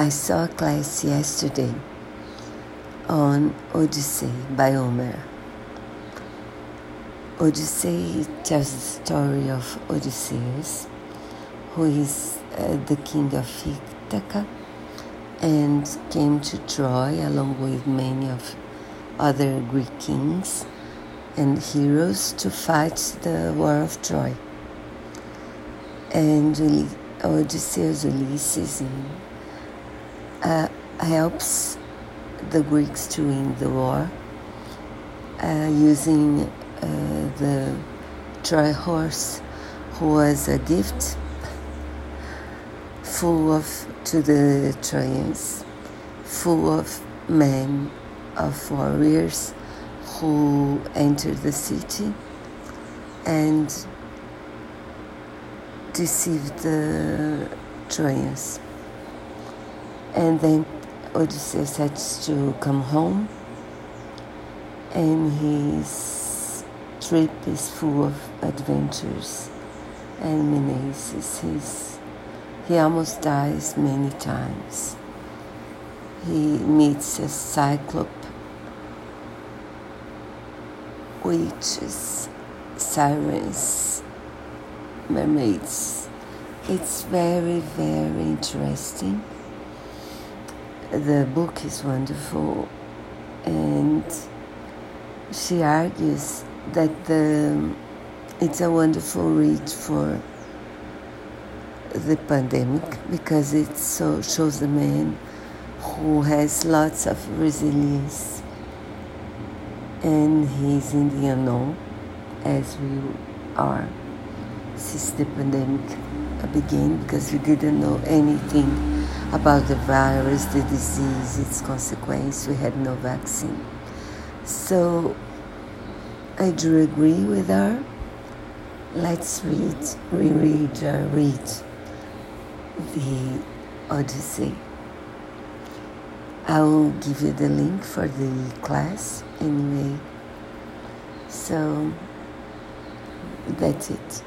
I saw a class yesterday on Odyssey by Homer. Odyssey tells the story of Odysseus, who is uh, the king of Ithaca and came to Troy along with many of other Greek kings and heroes to fight the war of Troy. And Odysseus Ulysses uh, helps the Greeks to win the war uh, using uh, the Troy horse, who was a gift full of to the Trojans, full of men, of warriors who entered the city and deceived the Trojans. And then Odysseus had to come home, and his trip is full of adventures and menaces. He's, he almost dies many times. He meets a cyclope, witches, sirens, mermaids. It's very, very interesting. The book is wonderful, and she argues that the, it's a wonderful read for the pandemic because it so shows a man who has lots of resilience. And he's in the unknown as we are since the pandemic began because we didn't know anything about the virus, the disease, its consequence. We had no vaccine. So I do agree with her. Let's read, reread, uh, read the Odyssey. I will give you the link for the class anyway. So that's it.